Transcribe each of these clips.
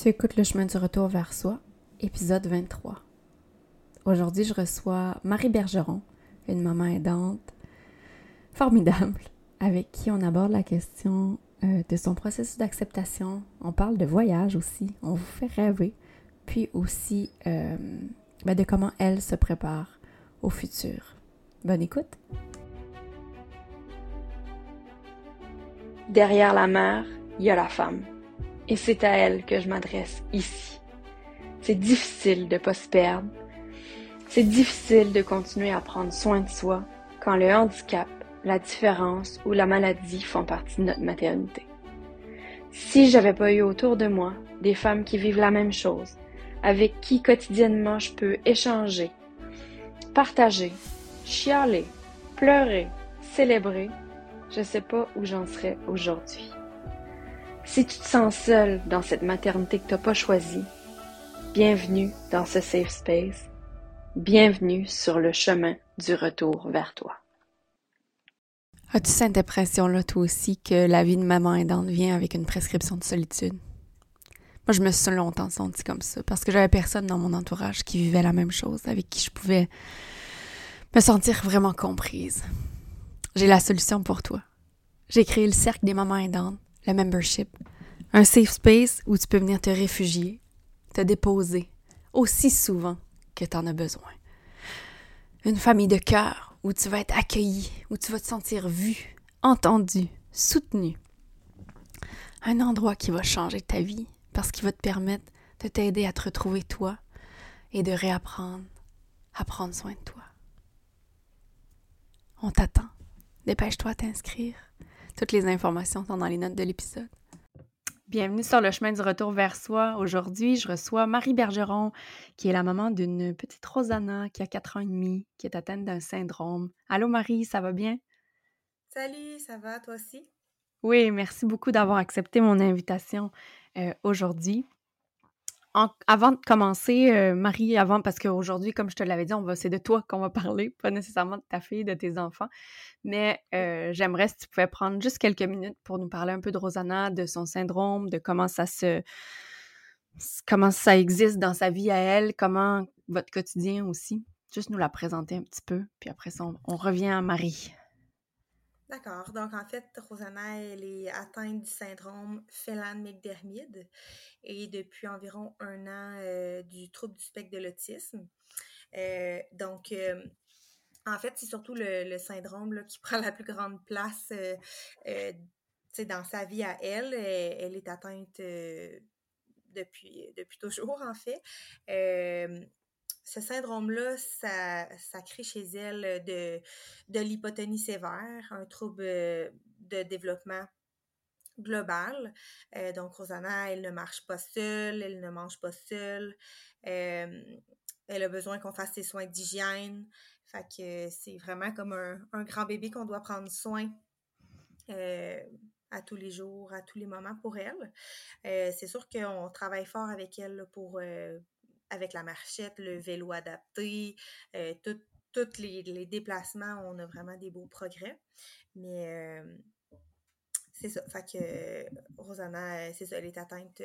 Tu écoutes le chemin du retour vers soi, épisode 23. Aujourd'hui, je reçois Marie Bergeron, une maman aidante formidable, avec qui on aborde la question euh, de son processus d'acceptation. On parle de voyage aussi, on vous fait rêver, puis aussi euh, ben, de comment elle se prépare au futur. Bonne écoute! Derrière la mère, il y a la femme. Et c'est à elle que je m'adresse ici. C'est difficile de pas se perdre. C'est difficile de continuer à prendre soin de soi quand le handicap, la différence ou la maladie font partie de notre maternité. Si j'avais pas eu autour de moi des femmes qui vivent la même chose, avec qui quotidiennement je peux échanger, partager, chialer, pleurer, célébrer, je sais pas où j'en serais aujourd'hui. Si tu te sens seul dans cette maternité que tu n'as pas choisie, bienvenue dans ce safe space. Bienvenue sur le chemin du retour vers toi. As-tu cette impression-là, toi aussi, que la vie de maman aidante vient avec une prescription de solitude? Moi, je me suis longtemps sentie comme ça parce que j'avais personne dans mon entourage qui vivait la même chose, avec qui je pouvais me sentir vraiment comprise. J'ai la solution pour toi. J'ai créé le cercle des mamans aidantes, le membership, un safe space où tu peux venir te réfugier, te déposer aussi souvent que tu en as besoin. Une famille de cœur où tu vas être accueilli, où tu vas te sentir vu, entendu, soutenu. Un endroit qui va changer ta vie parce qu'il va te permettre de t'aider à te retrouver toi et de réapprendre à prendre soin de toi. On t'attend. Dépêche-toi à t'inscrire. Toutes les informations sont dans les notes de l'épisode. Bienvenue sur le chemin du retour vers soi. Aujourd'hui, je reçois Marie Bergeron, qui est la maman d'une petite Rosanna qui a 4 ans et demi, qui est atteinte d'un syndrome. Allô Marie, ça va bien? Salut, ça va, toi aussi? Oui, merci beaucoup d'avoir accepté mon invitation euh, aujourd'hui avant de commencer, euh, Marie, avant, parce qu'aujourd'hui, comme je te l'avais dit, on va, c'est de toi qu'on va parler, pas nécessairement de ta fille, de tes enfants. Mais euh, j'aimerais si tu pouvais prendre juste quelques minutes pour nous parler un peu de Rosanna, de son syndrome, de comment ça se comment ça existe dans sa vie à elle, comment votre quotidien aussi. Juste nous la présenter un petit peu, puis après ça, on revient à Marie. D'accord. Donc, en fait, Rosanna, elle est atteinte du syndrome Phelan-McDermid et depuis environ un an euh, du trouble du spectre de l'autisme. Euh, donc, euh, en fait, c'est surtout le, syndrome qui prend la plus grande place dans sa vie à elle. Elle, est atteinte depuis, depuis toujours, en fait ce syndrome-là, ça, crée chez elle de, de l'hypotonie sévère, un trouble de développement global. Euh, donc, Rosanna, elle ne marche pas seule, elle ne mange pas seule. Euh, elle a besoin qu'on fasse ses soins d'hygiène. Fait que c'est vraiment comme un, grand bébé qu'on doit prendre soin euh, à tous les jours, à tous les moments pour elle. c'est sûr qu'on travaille fort avec elle pour, avec la marchette, le vélo adapté, euh, tous les, déplacements, on a vraiment des beaux progrès. Mais euh, c'est ça. Fait que Rosanna, euh, c'est ça, elle est atteinte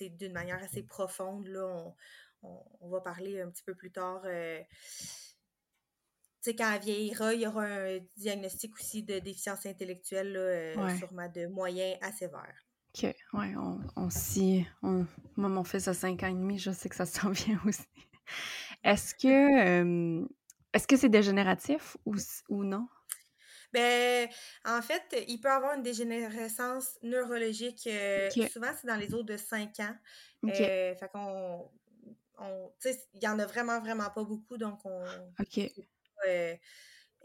d'une manière assez profonde. Là, on, va parler un petit peu plus tard. sais, quand elle vieillira, il y aura un diagnostic aussi de déficience intellectuelle, là, sûrement de moyen à sévère. OK, ouais, on, on s'y. On... Moi, mon fils a 5 ans et demi, je sais que ça s'en vient aussi. Est-ce que est-ce que c'est dégénératif ou, ou non? Ben, en fait, il peut avoir une dégénérescence neurologique. Euh, souvent, c'est dans les autres de 5 ans. Euh, fait qu'on. On, il y en a vraiment, vraiment pas beaucoup, donc on. OK.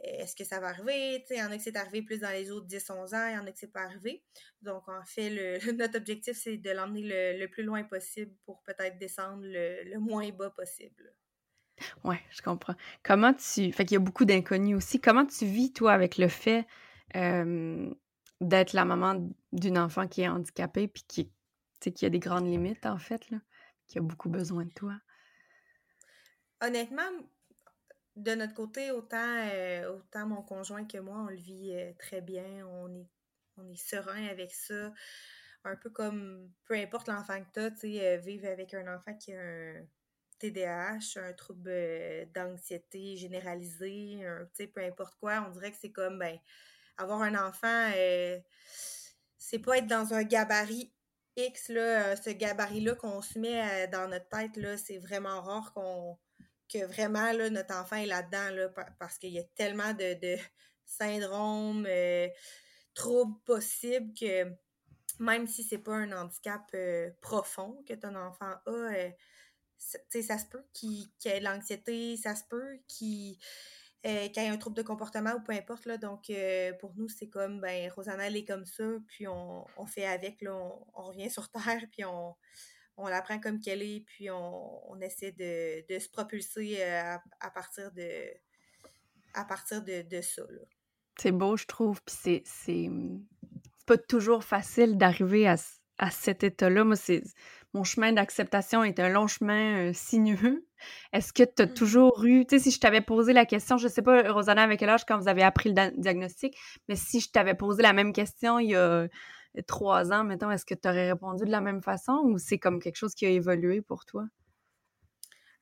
Euh, est-ce que ça va arriver? Il y en a que c'est arrivé plus dans les autres 10-11 ans, il y en a que c'est pas arrivé. Donc, en fait, le, notre objectif, c'est de l'emmener le, plus loin possible pour peut-être descendre le, moins bas possible. Oui, je comprends. Comment tu. Fait qu'il y a beaucoup d'inconnus aussi. Comment tu vis, toi, avec le fait d'être la maman d'une enfant qui est handicapée puis qui, qui a des grandes limites, en fait, là, qui a beaucoup besoin de toi? Honnêtement, de notre côté, autant, euh, autant mon conjoint que moi, on le vit euh, très bien. On est, on est serein avec ça. un peu comme peu importe l'enfant que tu as, tu sais, vivre avec un enfant qui a un TDAH, un trouble d'anxiété généralisée, tu sais, peu importe quoi, on dirait que c'est comme, ben, avoir un enfant, c'est pas être dans un gabarit X, là, ce gabarit-là qu'on se met dans notre tête, c'est vraiment rare qu'on que vraiment là, notre enfant est là-dedans là, parce qu'il y a tellement de, de syndromes, euh, troubles possibles que même si c'est pas un handicap euh, profond que ton enfant a, euh, ça se peut qu'il ait de l'anxiété, ça se peut qu'il ait un trouble de comportement ou peu importe. Là, donc, pour nous, c'est comme, ben, Rosanna, elle est comme ça, puis on, on fait avec, là, on, revient sur Terre, puis on, on la prend comme qu'elle est, puis on, essaie de, se propulser euh, à, partir de à partir de, ça. C'est beau, je trouve, puis c'est pas toujours facile d'arriver à, cet état-là. Moi, c'est mon chemin d'acceptation est un long chemin euh, sinueux. Est-ce que tu as mmh. toujours eu, tu sais, si je t'avais posé la question, je sais pas, Rosanna, avec quel âge quand vous avez appris le diagnostic, mais si je t'avais posé la même question il y a trois ans, mettons, est-ce que tu aurais répondu de la même façon ou c'est comme quelque chose qui a évolué pour toi?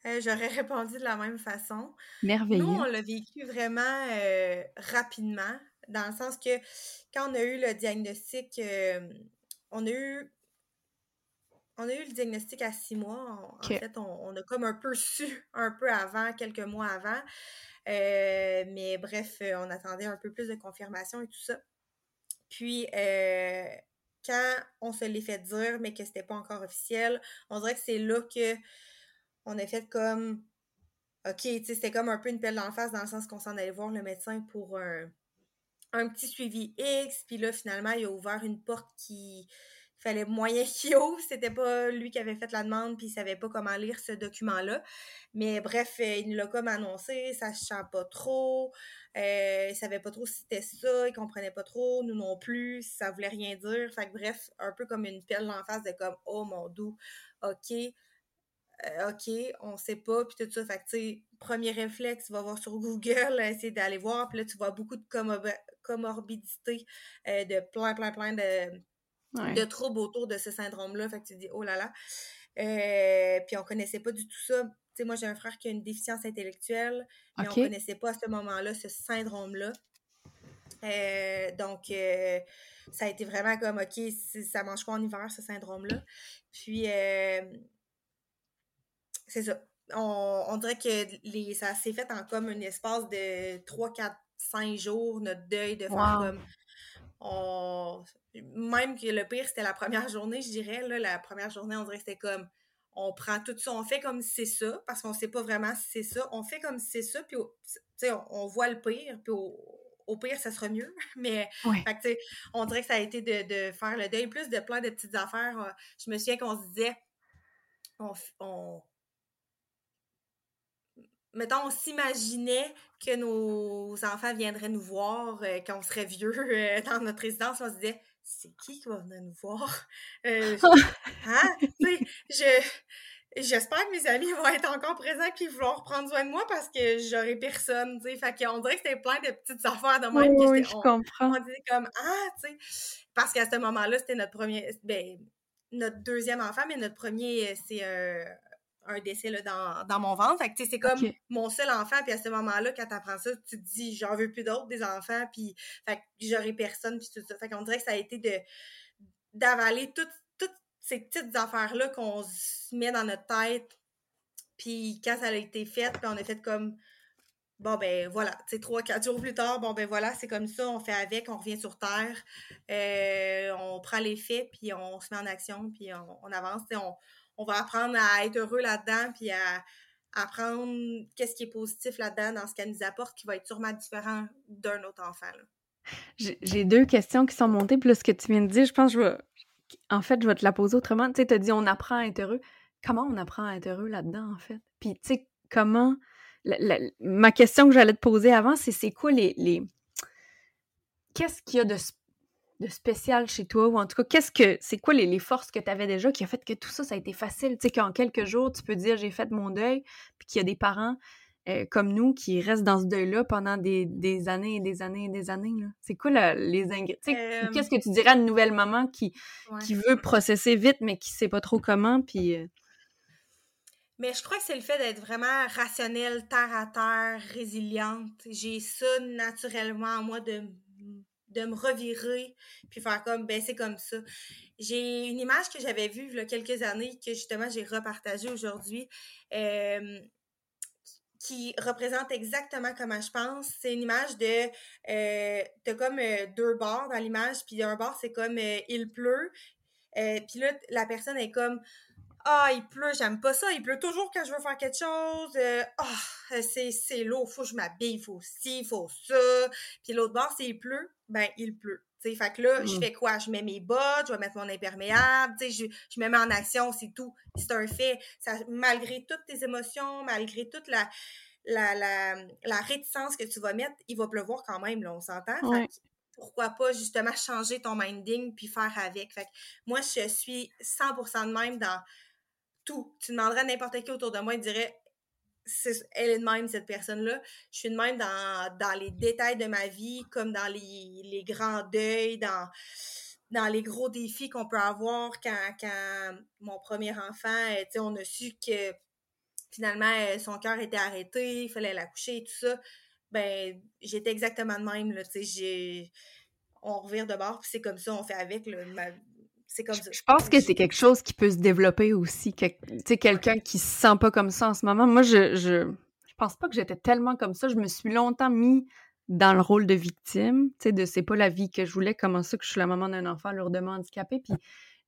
Euh, j'aurais répondu de la même façon. Merveilleux. Nous, on l'a vécu vraiment euh, rapidement, dans le sens que quand on a eu le diagnostic, euh, on a eu on a eu le diagnostic à six mois. En, fait, on, a comme un peu su un peu avant, quelques mois avant. mais bref, on attendait un peu plus de confirmation et tout ça. Puis, euh, quand on se l'est fait dire, mais que c'était pas encore officiel, on dirait que c'est là que on a fait comme OK, tu sais, c'était comme un peu une pelle dans la face dans le sens qu'on s'en allait voir le médecin pour un, petit suivi X, puis là, finalement, il a ouvert une porte qui fallait moyen qu'il ouvre. C'était pas lui qui avait fait la demande, puis il savait pas comment lire ce document-là. Mais bref, euh, il l'a comme annoncé, ça se sent pas trop. Euh, il savait pas trop si c'était ça, il comprenait pas trop, nous non plus, ça voulait rien dire. Fait que bref, un peu comme une pelle en face de comme Oh mon doux, ok. Euh, OK, on sait pas, puis tout ça. Fait que, tu sais, premier réflexe, tu vas voir sur Google, essayer d'aller voir, puis là, tu vois beaucoup de comorbidité, de plein, plein, plein de, de troubles autour de ce syndrome-là. Fait que tu dis, oh là là. Euh, puis on connaissait pas du tout ça. Tu sais, moi, j'ai un frère qui a une déficience intellectuelle, mais on connaissait pas à ce moment-là ce syndrome-là. Euh, donc, euh, ça a été vraiment comme, OK, ça mange quoi en hiver, ce syndrome-là? Puis, c'est ça. On, dirait que les, ça s'est fait en comme un espace de 3, 4, 5 jours, notre deuil, de faire comme même que le pire, c'était la première journée, je dirais. Là, la première journée, on dirait que c'était comme on prend tout ça, on fait comme si c'est ça, parce qu'on sait pas vraiment si c'est ça. On fait comme si c'est ça, puis on, on voit le pire, puis au, pire, ça sera mieux. Mais on dirait que ça a été de, faire le deuil, plus de plein de petites affaires. Euh, je me souviens qu'on se disait, on mettons, on s'imaginait que nos enfants viendraient nous voir euh, quand on serait vieux euh, dans notre résidence. On se disait, c'est qui qui va venir nous voir? Euh, hein? je, j'espère que mes amis vont être encore présents et vouloir prendre soin de moi parce que j'aurai personne, tu sais. Fait qu'on dirait que c'était plein de petites affaires de même. Oui, je comprends. On disait comme, ah, tu sais. Parce qu'à ce moment-là, c'était notre premier, ben, notre deuxième enfant, mais notre premier, c'est un un décès là, dans, dans, mon ventre. Fait que, c'est comme mon seul enfant. Puis à ce moment-là, quand tu apprends ça, tu te dis, j'en veux plus d'autres, des enfants. Puis, fait j'aurai personne. Puis tout ça. Fait qu'on dirait que ça a été de d'avaler toutes, toutes ces petites affaires-là qu'on se met dans notre tête. Puis quand ça a été fait, puis on a fait comme, bon ben voilà, tu sais, trois, quatre jours plus tard, bon ben voilà, c'est comme ça, on fait avec, on revient sur Terre, euh, on prend les faits, puis on se met en action, puis on, on avance, on, on va apprendre à être heureux là-dedans, puis à, apprendre qu'est-ce qui est positif là-dedans, dans ce qu'elle nous apporte, qui va être sûrement différent d'un autre enfant. J'ai deux questions qui sont montées, plus ce que tu viens de dire, je pense que je vais... En fait, je vais te la poser autrement. Tu sais, tu as dit on apprend à être heureux. Comment on apprend à être heureux là-dedans, en fait? Puis, tu sais, comment... ma question que j'allais te poser avant, c'est c'est quoi les... les... Qu'est-ce qu'il y a de de spécial chez toi? Ou en tout cas, qu'est-ce que c'est quoi les, forces que tu avais déjà qui a fait que tout ça, ça a été facile? Tu sais, qu'en quelques jours, tu peux dire j'ai fait mon deuil, puis qu'il y a des parents euh, comme nous qui restent dans ce deuil-là pendant des, des, années et des années et des années? C'est quoi les ingrédients? Euh... Qu'est-ce que tu dirais à une nouvelle maman qui, qui veut processer vite, mais qui sait pas trop comment? Puis. Euh, mais je crois que c'est le fait d'être vraiment rationnelle, terre à terre, résiliente. J'ai ça naturellement en moi de, de me revirer puis faire comme ben c'est comme ça. J'ai une image que j'avais vue il y a quelques années que justement j'ai repartagée aujourd'hui. Qui représente exactement comment je pense. C'est une image de euh, t'as comme euh, deux bords dans l'image, puis un bord c'est comme euh, il pleut, puis là la personne est comme ah il pleut, j'aime pas ça, il pleut toujours quand je veux faire quelque chose, ah c'est c'est lourd, faut que je m'habille, faut ci, faut ça, puis l'autre bord c'est il pleut, ben il pleut. T'sais, fait que là, je mmh. fais quoi? Je mets mes bottes, je vais mettre mon imperméable, je, je me mets en action, c'est tout. C'est un fait. Ça, malgré toutes tes émotions, malgré toute la, la, la, la, réticence que tu vas mettre, il va pleuvoir quand même, là, on s'entend? Pourquoi pas justement changer ton minding puis faire avec? Fait que moi, je suis 100% de même dans tout. Tu demanderais à n'importe qui autour de moi, il dirait elle est de même, cette personne-là. Je suis de même dans, dans, les détails de ma vie, comme dans les, les grands deuils, dans, dans les gros défis qu'on peut avoir quand, quand mon premier enfant, euh, on a su que finalement euh, son cœur était arrêté, il fallait l'accoucher et tout ça. Ben, j'étais exactement de même, là, tu sais, on revire de bord, puis c'est comme ça, on fait avec, là, c'est comme ça. Je pense que c'est quelque chose qui peut se développer aussi. Tu sais, quelqu'un qui se sent pas comme ça en ce moment. Moi, je, je, je pense pas que j'étais tellement comme ça. Je me suis longtemps mis dans le rôle de victime, tu sais, de c'est pas la vie que je voulais, comment ça que je suis la maman d'un enfant lourdement handicapé. Puis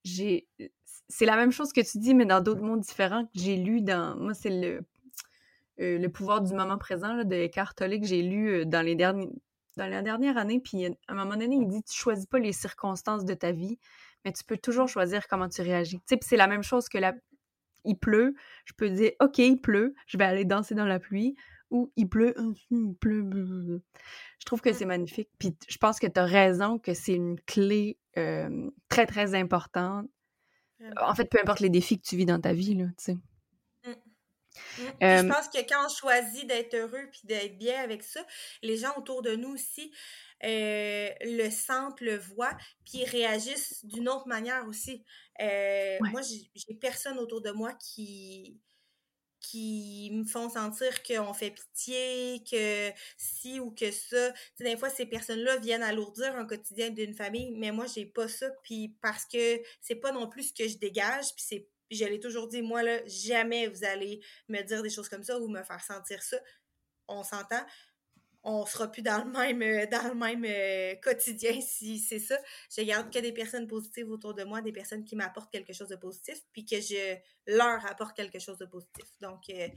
j'ai. C'est la même chose que tu dis, mais dans d'autres mondes différents que j'ai lu dans. Moi, c'est le. Euh, le pouvoir du moment présent là, de Eckhart Tolle que j'ai lu euh, dans les derniers dans la dernière année, puis à un moment donné, il dit tu choisis pas les circonstances de ta vie, mais tu peux toujours choisir comment tu réagis. Tu sais, c'est la même chose que la... il pleut, je peux dire OK, il pleut, je vais aller danser dans la pluie ou il pleut, il pleut. Je trouve que c'est magnifique. Puis je pense que tu as raison que c'est une clé très très importante. En fait, peu importe les défis que tu vis dans ta vie là, tu sais. Mmh. Mmh. je pense que quand on choisit d'être heureux puis d'être bien avec ça, les gens autour de nous aussi, euh, le sentent, le voient, puis ils réagissent d'une autre manière aussi. Euh, moi, j'ai personne autour de moi qui qui me font sentir qu'on fait pitié, que si ou que ça. des fois, ces personnes-là viennent alourdir un quotidien d'une famille, mais moi, j'ai pas ça, puis parce que c'est pas non plus ce que je dégage, puis c'est je l'ai toujours dit, moi, là, jamais vous allez me dire des choses comme ça ou me faire sentir ça. On s'entend on sera plus dans le même euh, dans le même euh, quotidien si c'est ça. Je garde que des personnes positives autour de moi, des personnes qui m'apportent quelque chose de positif, puis que je leur apporte quelque chose de positif. Donc, euh,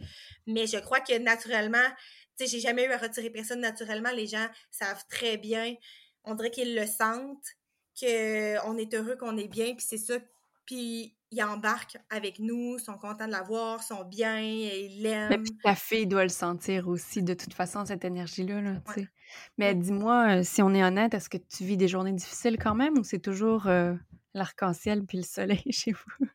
mais je crois que naturellement, tu sais, j'ai jamais eu à retirer personne naturellement. Les gens savent très bien, on dirait qu'ils le sentent, qu'on est heureux, qu'on est bien, puis c'est ça. Puis ils embarquent avec nous, sont contents de la voir, sont bien, ils l'aiment. Ta fille doit le sentir aussi, de toute façon, cette énergie-là. Là, Mais dis-moi, euh, si on est honnête, est-ce que tu vis des journées difficiles quand même ou c'est toujours euh, l'arc-en-ciel puis le soleil chez vous?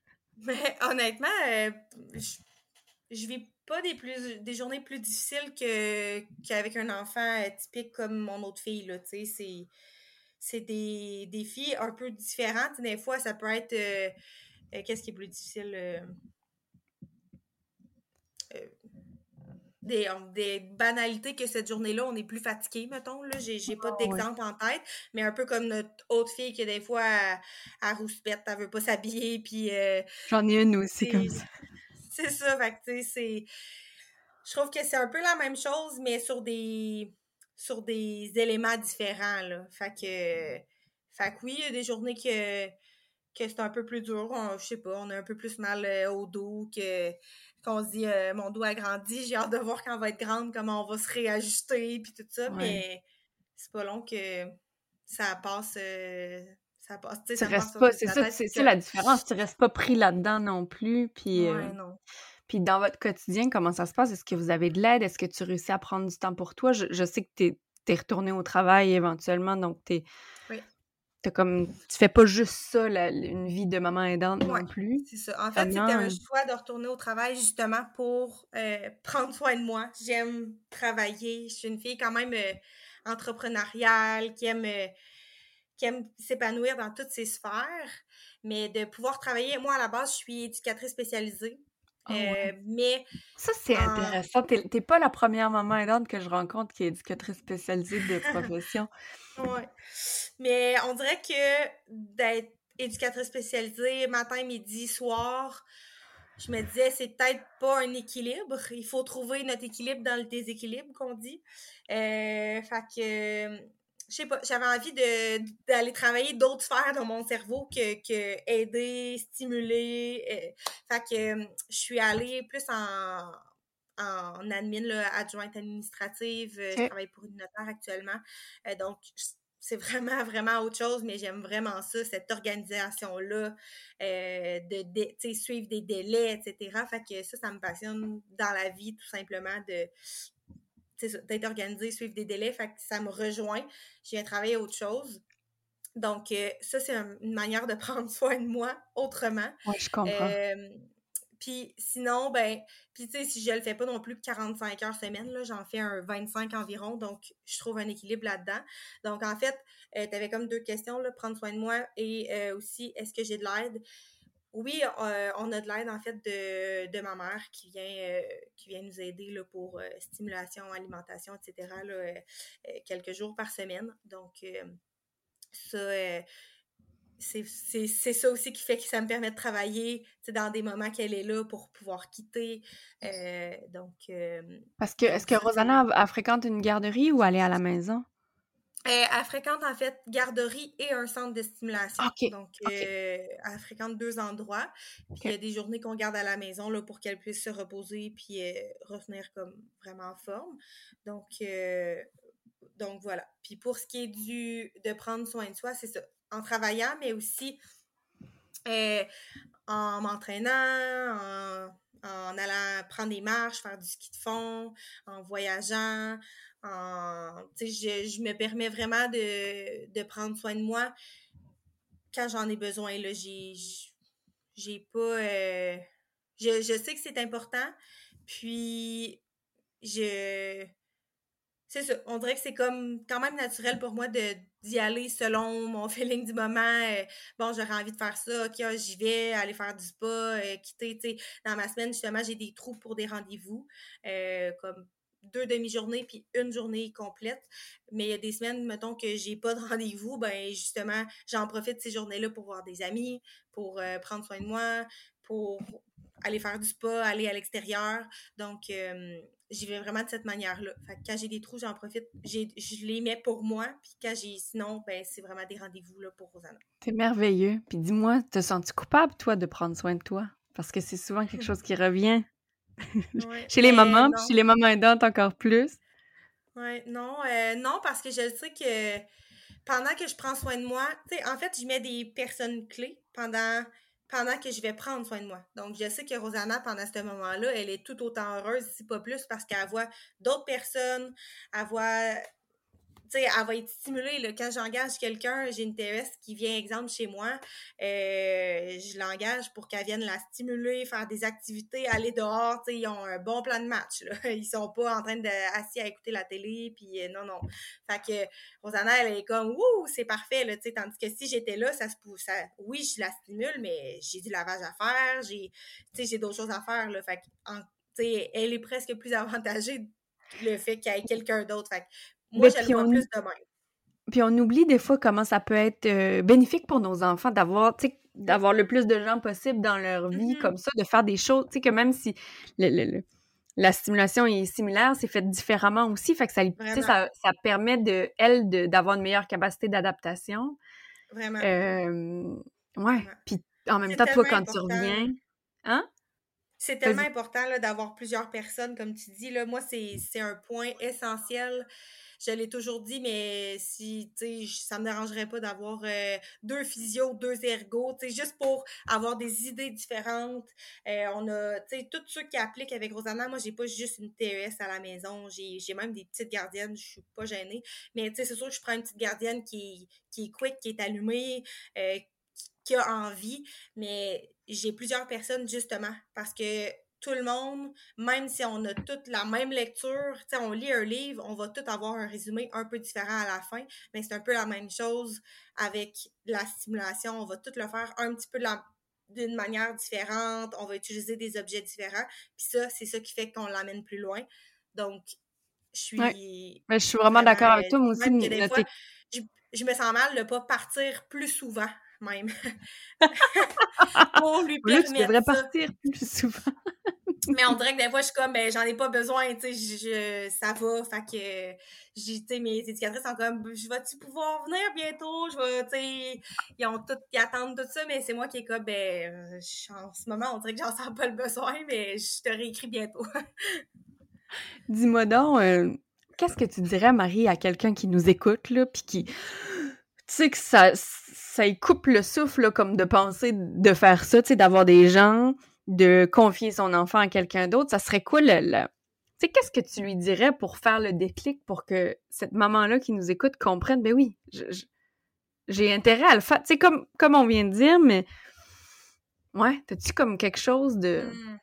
Mais honnêtement, euh, je, vis pas des, plus, des journées plus difficiles que, qu'avec un enfant typique comme mon autre fille. Là, c'est, c'est des défis un peu différents. Des fois, ça peut être euh, qu'est-ce qui est plus difficile? Euh, euh, des, des, banalités que cette journée-là, on est plus fatigué, mettons. Là. J'ai, j'ai pas ah d'exemple en tête, mais un peu comme notre autre fille qui, des fois, elle, rouspète, elle veut pas s'habiller, puis... J'en ai une aussi comme ça. C'est ça, fait tu sais, c'est... Je trouve que c'est un peu la même chose, mais sur des sur des éléments différents, là. Fait que... Fait que oui, il y a des journées que que c'est un peu plus dur. je sais pas, on a un peu plus mal euh, au dos, que qu'on se dit euh, mon dos a grandi, j'ai hâte de voir quand on va être grande, comment on va se réajuster, puis tout ça, mais c'est pas long que ça passe. Euh, ça passe, tu sais, pas, c'est ça, c'est ça la différence. Tu restes pas pris là-dedans non plus, puis... non. Puis dans votre quotidien, comment ça se passe? Est-ce que vous avez de l'aide? Est-ce que tu réussis à prendre du temps pour toi? Je, sais que tu es, retourné au travail éventuellement, donc tu es, t'as comme, tu fais pas juste ça, la- une vie de maman aidante Ouais, non plus. c'est ça. En fait, c'était un choix de retourner au travail justement pour euh, prendre soin de moi. J'aime travailler. Je suis une fille quand même euh, entrepreneuriale, qui aime, euh, qui aime s'épanouir dans toutes ses sphères. Mais de pouvoir travailler, moi à la base, je suis éducatrice spécialisée. Ah ouais. Euh, mais Ça, c'est Ah. intéressant. T'es pas la première maman aidante que je rencontre qui est éducatrice spécialisée de profession. Ouais. Mais on dirait que d'être éducatrice spécialisée matin, midi, soir, je me disais, c'est peut-être pas un équilibre. Il faut trouver notre équilibre dans le déséquilibre, qu'on dit. Euh, fait que, je sais pas, j'avais envie de, d'aller travailler d'autres sphères dans mon cerveau que, que aider, stimuler. euh, fait que je suis allée plus en, en admin, là, adjointe administrative. Euh, Je travaille pour une notaire actuellement. Euh, donc, c'est vraiment, vraiment autre chose, mais j'aime vraiment ça, cette organisation-là, euh, de, de suivre des délais, etc. Fait que ça, ça me passionne dans la vie, tout simplement, de d'être organisé, suivre des délais. Fait que ça me rejoint. Je viens travailler autre chose. Donc, euh, ça, c'est un- une manière de prendre soin de moi autrement. Ouais, je comprends. Euh, puis sinon, ben, puis tu sais, si je le fais pas non plus que 45 heures semaine, là, j'en fais un 25 environ, donc je trouve un équilibre là-dedans. Donc en fait, tu avais comme deux questions, là, prendre soin de moi et euh, aussi, est-ce que j'ai de l'aide? Oui, euh, on a de l'aide en fait de, de ma mère qui vient, euh, qui vient nous aider là, pour euh, stimulation, alimentation, etc. Là, quelques jours par semaine. Donc ça, c'est ça aussi qui fait que ça me permet de travailler dans des moments qu'elle est là pour pouvoir quitter. Donc, Parce que, est-ce que Rosanna, elle, elle fréquente une garderie ou elle est à la maison? Euh, elle fréquente en fait garderie et un centre de stimulation. Ok, Donc, euh, elle fréquente deux endroits. Puis il y a des journées qu'on garde à la maison là, pour qu'elle puisse se reposer puis euh, revenir comme vraiment en forme. Donc, donc voilà. Puis pour ce qui est du de prendre soin de soi, c'est ça. En travaillant, mais aussi en m'entraînant, en, en allant prendre des marches, faire du ski de fond, en voyageant, je, je me permets vraiment de, de prendre soin de moi quand j'en ai besoin. Là, j'ai, j'ai pas, euh, je, je sais que c'est important, puis je, c'est ça. On dirait que c'est comme quand même naturel pour moi de d'y aller selon mon feeling du moment. Euh, bon, j'aurais envie de faire ça, ok, ah, j'y vais, aller faire du spa, euh, quitter. Dans ma semaine, justement, j'ai des trous pour des rendez-vous, euh, comme deux demi-journées puis une journée complète. Mais il y a des semaines, mettons que j'ai pas de rendez-vous, ben justement, j'en profite ces journées-là pour voir des amis, pour euh, prendre soin de moi, pour aller faire du spa, aller à l'extérieur. Donc, euh, j'y vais vraiment de cette manière-là. Fait que quand j'ai des trous, j'en profite. J'ai, je les mets pour moi. Puis quand j'ai sinon, ben c'est vraiment des rendez-vous là, pour Rosanna. C'est merveilleux. Puis dis-moi, te sens-tu coupable, toi, de prendre soin de toi? Parce que c'est souvent quelque chose qui revient. Ouais, chez les mamans, puis chez les mamans aidantes encore plus. Ouais, non, euh, non, parce que je sais que pendant que je prends soin de moi, tu sais, en fait, je mets des personnes clés pendant, pendant que je vais prendre soin de moi. Donc, je sais que Rosanna, pendant ce moment-là, elle est tout autant heureuse, si pas plus, parce qu'elle voit d'autres personnes, elle voit, tu sais, elle va être stimulée. Quand j'engage quelqu'un, j'ai une TES qui vient, exemple, chez moi, euh, je l'engage pour qu'elle vienne la stimuler, faire des activités, aller dehors, tu sais, ils ont un bon plan de match, là. Ils sont pas en train de assis à écouter la télé, puis euh, non, non. Fait que Rosanna, elle est comme, ouh, c'est parfait, tu sais, tandis que si j'étais là, ça se pou- ça, oui, je la stimule, mais j'ai du lavage à faire, j'ai, tu sais, j'ai d'autres choses à faire. Fait que, elle est presque plus avantagée le fait qu'il y ait quelqu'un d'autre. Moi, Mais je le puis vois on- plus de même. Puis on oublie des fois comment ça peut être euh, bénéfique pour nos enfants d'avoir, tu sais, d'avoir le plus de gens possible dans leur vie Mhm. comme ça, de faire des choses, tu sais, que même si le- le- le- la stimulation est similaire, c'est fait différemment aussi, fait que ça, ça, ça permet de elle de- d'avoir une meilleure capacité d'adaptation. Vraiment. Euh, ouais. Puis en même temps, toi, quand tu reviens, hein? C'est tellement important là, d'avoir plusieurs personnes, comme tu dis. Là, moi, c'est c'est un point essentiel je l'ai toujours dit, mais si, tu ça me dérangerait pas d'avoir euh, deux physios, deux ergots, tu sais, juste pour avoir des idées différentes. Euh, on a, tu sais, tous ceux qui appliquent avec Rosanna, moi, j'ai pas juste une TES à la maison, j'ai même des petites gardiennes, je suis pas gênée. Mais, tu sais, c'est sûr que je prends une petite gardienne qui, qui est quick, qui est allumée, euh, qui a envie, mais j'ai plusieurs personnes justement parce que tout le monde, même si on a toute la même lecture, on lit un livre, on va tout avoir un résumé un peu différent à la fin, mais c'est un peu la même chose avec la stimulation. On va tout le faire un petit peu d'une manière différente, on va utiliser des objets différents, puis ça, c'est ça qui fait qu'on l'amène plus loin. Donc, je suis... Mais je suis vraiment d'accord avec toi, moi aussi. je, me sens mal de ne pas partir plus souvent, même. pour lui permettre tu devrais partir plus souvent mais on dirait que des fois, je suis comme, ben, j'en ai pas besoin, tu sais, ça va. Fait que, tu mes éducatrices sont comme, je vais-tu pouvoir venir bientôt? Je vais, tu sais, ils ont tout, ils attendent tout ça, mais c'est moi qui est comme, ben, en ce moment, on dirait que j'en sens pas le besoin, mais je te réécris bientôt. Dis-moi donc, euh, qu'est-ce que tu dirais, Marie, à quelqu'un qui nous écoute, là, puis qui, tu sais, que ça, ça coupe le souffle, comme de penser de faire ça, tu sais, d'avoir des gens de confier son enfant à quelqu'un d'autre, ça serait quoi le, Tu sais, qu'est-ce que tu lui dirais pour faire le déclic pour que cette maman-là qui nous écoute comprenne, ben oui, j'ai intérêt à le faire. Tu sais, comme, comme on vient de dire, mais ouais, t'as-tu comme quelque chose de... Mmh.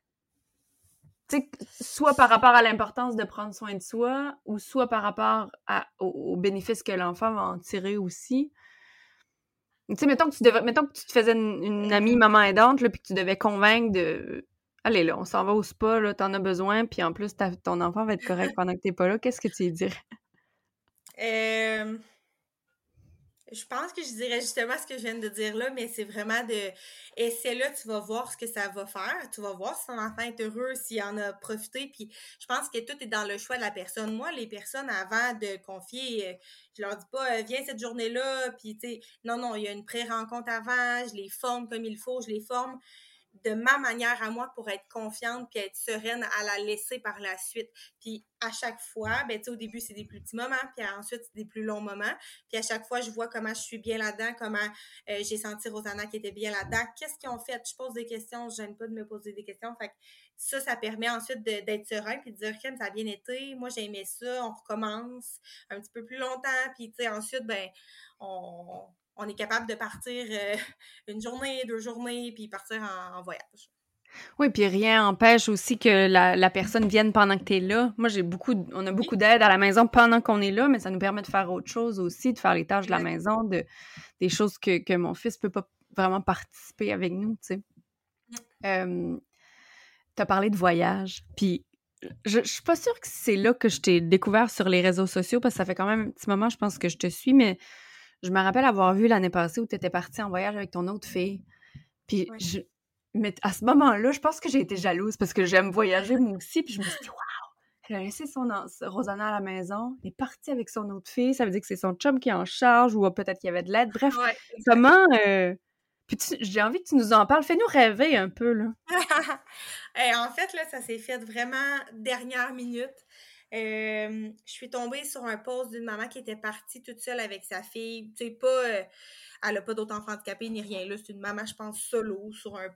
Tu sais, soit par rapport à l'importance de prendre soin de soi, ou soit par rapport à, aux bénéfices que l'enfant va en tirer aussi. Tu sais, mettons que tu devais, mettons que tu te faisais une, amie maman aidante, puis que tu devais convaincre de. Allez, là, on s'en va au spa, là, t'en as besoin, puis en plus, ton enfant va être correct pendant que t'es pas là. Qu'est-ce que tu lui dirais? Euh, je pense que je dirais justement ce que je viens de dire là, mais c'est vraiment de essayer là, tu vas voir ce que ça va faire, tu vas voir si ton enfant est heureux, s'il en a profité, puis je pense que tout est dans le choix de la personne. Moi, les personnes avant de confier, euh, je leur dis pas euh, viens cette journée-là, puis tu sais, non, non, il y a une pré-rencontre avant, je les forme comme il faut, je les forme de ma manière à moi pour être confiante puis être sereine à la laisser par la suite. Puis à chaque fois, ben tu sais au début c'est des plus petits moments, puis ensuite c'est des plus longs moments. Puis à chaque fois je vois comment je suis bien là-dedans, comment euh, j'ai senti Rosanna qui était bien là-dedans. Qu'est-ce qu'ils ont fait? Je pose des questions, je gêne pas de me poser des questions. Fait que ça, ça permet ensuite d'être serein puis de dire que ça a bien été. Moi j'ai aimé ça, on recommence un petit peu plus longtemps. Puis tu sais ensuite ben on on est capable de partir euh, une journée, deux journées, puis partir en, voyage. Oui, puis rien empêche aussi que la, personne vienne pendant que tu es là. Moi, j'ai beaucoup, on a beaucoup d'aide à la maison pendant qu'on est là, mais ça nous permet de faire autre chose aussi, de faire les tâches de la maison, de, des choses que, mon fils peut pas vraiment participer avec nous, tu sais. Euh, tu as parlé de voyage, puis je, je suis pas sûre que c'est là que je t'ai découvert sur les réseaux sociaux, parce que ça fait quand même un petit moment, je pense que je te suis, mais je me rappelle avoir vu l'année passée où tu étais partie en voyage avec ton autre fille. Puis je... Mais à ce moment-là, je pense que j'ai été jalouse parce que j'aime voyager moi aussi. Puis je me suis dit, waouh, elle a laissé son Rosanna à la maison, elle est partie avec son autre fille. Ça veut dire que c'est son chum qui est en charge ou peut-être qu'il y avait de l'aide. Bref, comment. Euh... Puis j'ai envie que tu nous en parles. Fais-nous rêver un peu, là. en fait, là, ça s'est fait vraiment dernière minute. Euh, je suis tombée sur un post d'une maman qui était partie toute seule avec sa fille. Pas. Euh, elle a pas d'autres enfants handicapés ni rien. Là, c'est une maman, je pense, solo sur un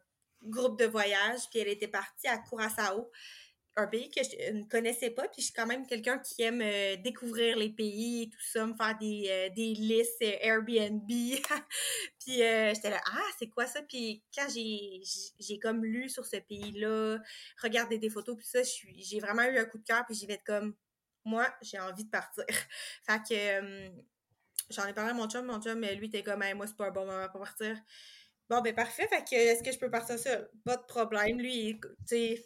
groupe de voyage. Puis elle était partie à Curaçao un pays que je ne connaissais pas, puis je suis quand même quelqu'un qui aime euh, découvrir les pays et tout ça, me faire des, euh, des listes euh, Airbnb. puis j'étais là, ah, c'est quoi ça? Puis quand j'ai comme lu sur ce pays-là, regardé des photos, puis ça, j'ai vraiment eu un coup de cœur, puis j'ai fait comme, moi, j'ai envie de partir. fait que j'en ai parlé à mon chum, mon chum, lui, était comme, moi, c'est pas un bon moment pour partir. Bon, ben parfait. Fait que est-ce que je peux partir ça? Pas de problème. Lui, tu sais,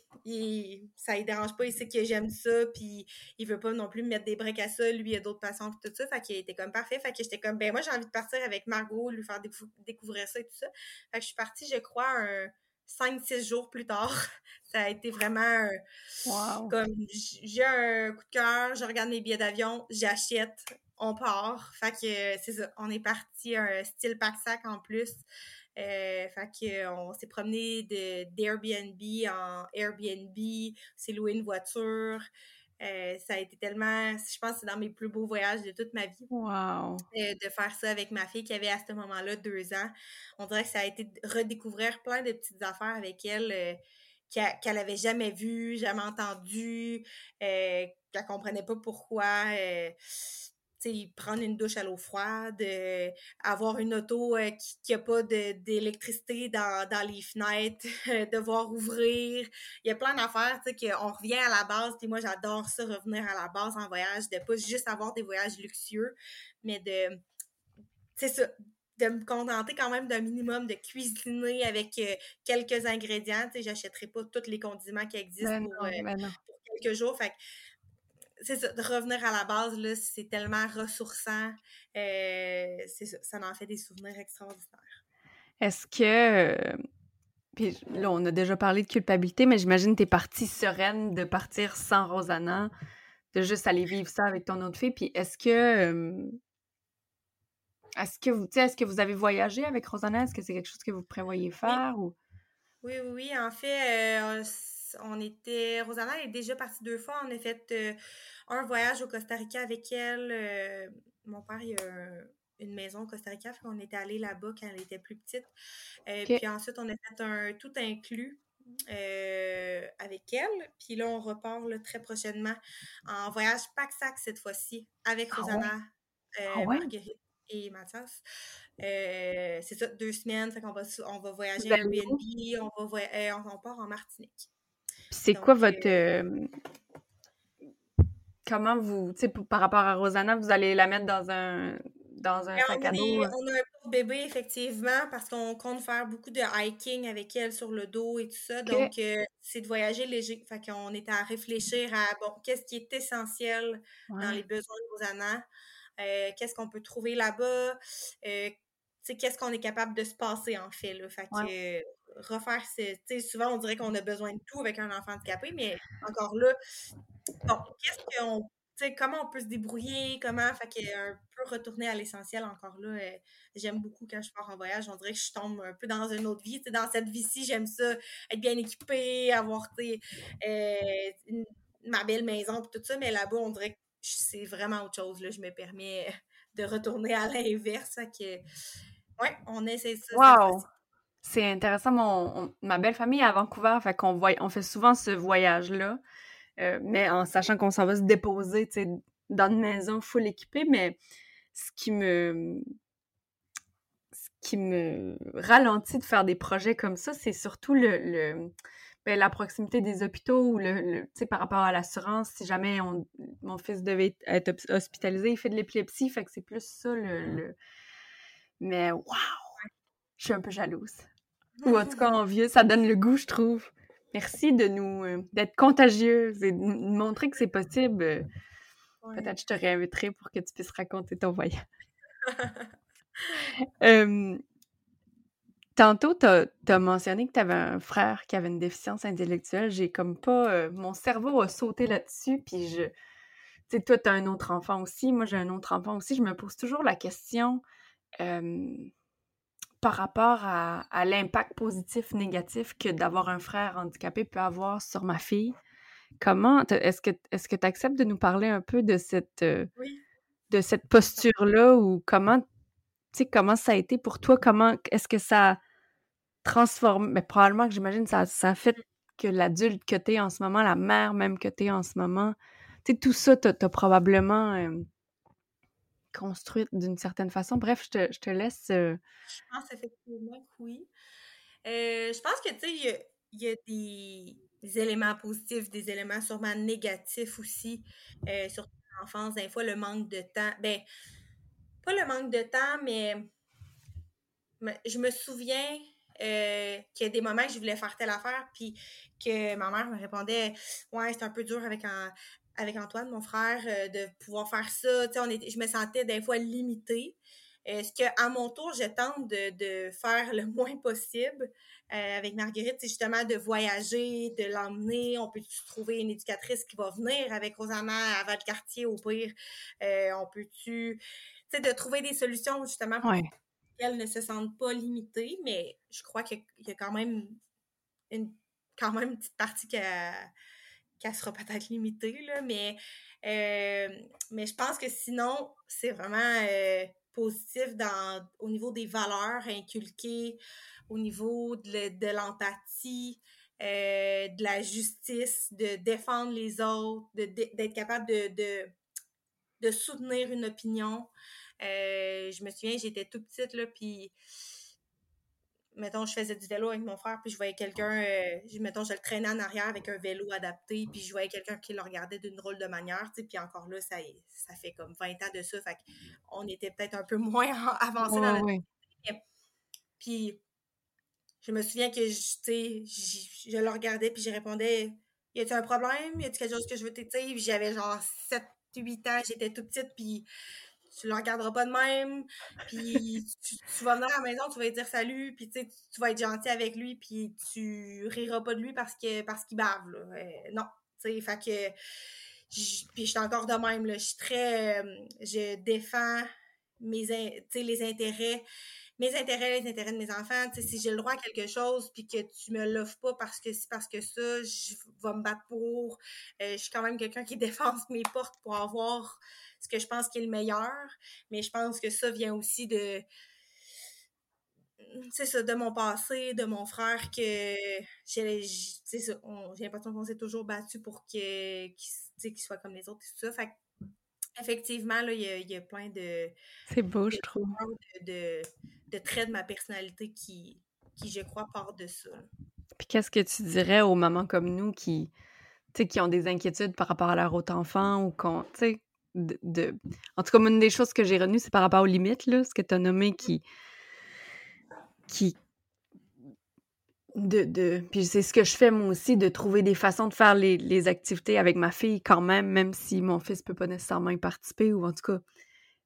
ça ne dérange pas. Il sait que j'aime ça. Puis il veut pas non plus me mettre des briques à ça. Lui, il a d'autres passions tout ça. Fait qu'il était comme parfait. Fait que j'étais comme, ben moi, j'ai envie de partir avec Margot, lui faire découvrir ça et tout ça. Fait que je suis partie, je crois, un 5-6 jours plus tard. ça a été vraiment wow. comme j'ai un coup de cœur, je regarde mes billets d'avion, j'achète, on part. Fait que c'est ça. On est parti un style pack-sac en plus. Euh, fait qu'on s'est promené d'Airbnb en Airbnb, s'est loué une voiture. Euh, ça a été tellement, je pense que c'est dans mes plus beaux voyages de toute ma vie. Wow. Euh, de faire ça avec ma fille qui avait à ce moment-là deux ans. On dirait que ça a été redécouvrir plein de petites affaires avec elle euh, qu'elle avait jamais vues, jamais entendues, qu'elle comprenait pas pourquoi prendre une douche à l'eau froide, euh, avoir une auto euh, qui n'a pas d'électricité dans, dans, les fenêtres, devoir ouvrir. Il y a plein d'affaires, tu sais, qu'on revient à la base. Puis moi, j'adore ça, revenir à la base en voyage, de pas juste avoir des voyages luxueux, mais de, c'est ça, de me contenter quand même d'un minimum de cuisiner avec euh, quelques ingrédients. Tu sais, j'achèterai pas tous les condiments qui existent ben pour, ben pour, quelques jours. Fait c'est ça, de revenir à la base, là, c'est tellement ressourçant. Euh, c'est ça, ça en fait des souvenirs extraordinaires. Est-ce que. Euh, puis là, on a déjà parlé de culpabilité, mais j'imagine que tu es partie sereine de partir sans Rosanna, de juste aller vivre ça avec ton autre fille. Puis est-ce que. Euh, est-ce que vous, est-ce que vous avez voyagé avec Rosanna? Est-ce que c'est quelque chose que vous prévoyez faire? Oui. Ou... oui, oui, oui. En fait, on était. Rosanna est déjà partie deux fois. On a fait euh, un voyage au Costa Rica avec elle. Euh, mon père, il a une maison au Costa Rica, fait on était allé là-bas quand elle était plus petite. Euh, puis ensuite, on a fait un tout inclus. avec elle. Puis là, on repart très prochainement en voyage pack-sac cette fois-ci avec ah Rosanna, ah Marguerite et Mathias. c'est ça, deux semaines. Fait qu'on va, on va voyager à Airbnb, on, va on part en Martinique c'est quoi votre. Euh, comment vous. Tu sais, par rapport à Rosanna, vous allez la mettre dans un, dans un sac à dos? Euh? On a un bébé, effectivement, parce qu'on compte faire beaucoup de hiking avec elle sur le dos et tout ça. Donc, euh, c'est de voyager léger. Fait qu'on est à réfléchir à, bon, qu'est-ce qui est essentiel dans les besoins de Rosanna? qu'est-ce qu'on peut trouver là-bas? Qu'est-ce qu'on est capable de se passer, en fait, là? Fait que refaire sais, souvent on dirait qu'on a besoin de tout avec un enfant handicapé, mais encore là, bon, qu'est-ce qu'on comment on peut se débrouiller, comment, fait que un peu retourner à l'essentiel encore là. Euh, j'aime beaucoup quand je pars en voyage, on dirait que je tombe un peu dans une autre vie. dans cette vie-ci, j'aime ça, être bien équipée, avoir euh, ma belle maison tout ça, mais là-bas, on dirait que c'est vraiment autre chose. Là. Je me permets de retourner à l'inverse. que ouais, on essaie ça. Wow! C'est intéressant. Mon, ma belle famille est à Vancouver, fait qu'on on fait souvent ce voyage-là, euh, mais en sachant qu'on s'en va se déposer, dans une maison full équipée. Mais ce qui me, ce qui me ralentit de faire des projets comme ça, c'est surtout le, ben, la proximité des hôpitaux ou le, par rapport à l'assurance. Si jamais mon fils devait être hospitalisé, il fait de l'épilepsie, fait que c'est plus ça le. Mais waouh! Je suis un peu jalouse. Ou en tout cas envieux, ça donne le goût, je trouve. Merci de nous euh, d'être contagieuse et de nous montrer que c'est possible. Peut-être je te réinviterai pour que tu puisses raconter ton voyage. tantôt, tu as, mentionné que tu avais un frère qui avait une déficience intellectuelle. J'ai comme pas. Euh, mon cerveau a sauté là-dessus, puis je. Tu sais, toi, tu as un autre enfant aussi. Moi, j'ai un autre enfant aussi. Je me pose toujours la question par rapport à, l'impact positif, négatif que d'avoir un frère handicapé peut avoir sur ma fille. Comment est-ce que est-ce que tu acceptes de nous parler un peu de cette euh, de cette posture-là ou comment tu sais comment ça a été pour toi? Comment est-ce que ça transforme mais probablement que j'imagine ça ça a fait que l'adulte que tu es en ce moment, la mère même que tu es en ce moment, tu sais tout ça tu as, probablement euh, construite d'une certaine façon. Bref, je te, je te laisse. Euh, je pense effectivement que oui. Euh, je pense que, tu sais, il y, a des, éléments positifs, des éléments sûrement négatifs aussi, euh, surtout en enfance. Des fois, le manque de temps. Ben, pas le manque de temps, mais, je me souviens qu'il y a des moments que je voulais faire telle affaire, puis que ma mère me répondait Ouais, c'est un peu dur avec, un, avec Antoine, mon frère, euh, de pouvoir faire ça. On était, je me sentais des fois limitée. Est-ce qu'à mon tour, je tente de, faire le moins possible euh, avec Marguerite, c'est justement de voyager, de l'emmener. On peut trouver une éducatrice qui va venir avec Rosanna à Valcartier au pire. Euh, on peut-tu, tu de trouver des solutions justement pour qu'elle ne se sente pas limitée, mais je crois qu'il y a quand même une, quand même une petite partie qui qu'elle sera peut-être limitée, là, mais, mais je pense que sinon, c'est vraiment positif dans, au niveau des valeurs inculquées, au niveau de, l'empathie, de la justice, de défendre les autres, d'être capable de, de, soutenir une opinion. je me souviens, j'étais tout petite, là, puis mettons, je faisais du vélo avec mon frère, puis je voyais quelqu'un, euh, mettons, je le traînais en arrière avec un vélo adapté, puis je voyais quelqu'un qui le regardait d'une drôle de manière, tu sais, puis encore là, ça, ça fait comme 20 ans de ça, fait qu'on était peut-être un peu moins avancé dans la vie. Puis, je me souviens que, tu sais, je, le regardais, puis je répondais, y a-tu un problème? Y a-tu quelque chose que je veux t'aider? Puis j'avais genre 7, 8 ans, j'étais toute petite, puis tu le regarderas pas de même, puis tu, vas venir à la maison, tu vas lui dire salut, puis tu, vas être gentil avec lui, puis tu riras pas de lui parce que parce qu'il bave. Euh, non, tu sais, fait que... Puis je suis encore de même, là. Je suis très... Euh, je défends mes, les intérêts mes intérêts, les intérêts de mes enfants. si j'ai le droit à quelque chose, puis que tu me l'offres pas parce que c'est parce que ça, je vais me battre pour. Euh, je suis quand même quelqu'un qui défense mes portes pour avoir ce que je pense qui est le meilleur. Mais je pense que ça vient aussi de c'est ça, de mon passé, de mon frère, que j'ai l'impression qu'on s'est toujours battu pour qu'il soit comme les autres et tout ça. Effectivement, il y, a, plein de. C'est beau, je trouve. De, de, traits de ma personnalité qui, qui je crois, partent de ça. Puis qu'est-ce que tu dirais aux mamans comme nous qui, qui ont des inquiétudes par rapport à leur autre enfant ou qu'on, de, En tout cas, une des choses que j'ai retenues, c'est par rapport aux limites, là, ce que tu as nommé qui. qui de, de... Puis c'est ce que je fais moi aussi, de trouver des façons de faire les, activités avec ma fille quand même, même si mon fils peut pas nécessairement y participer, ou en tout cas.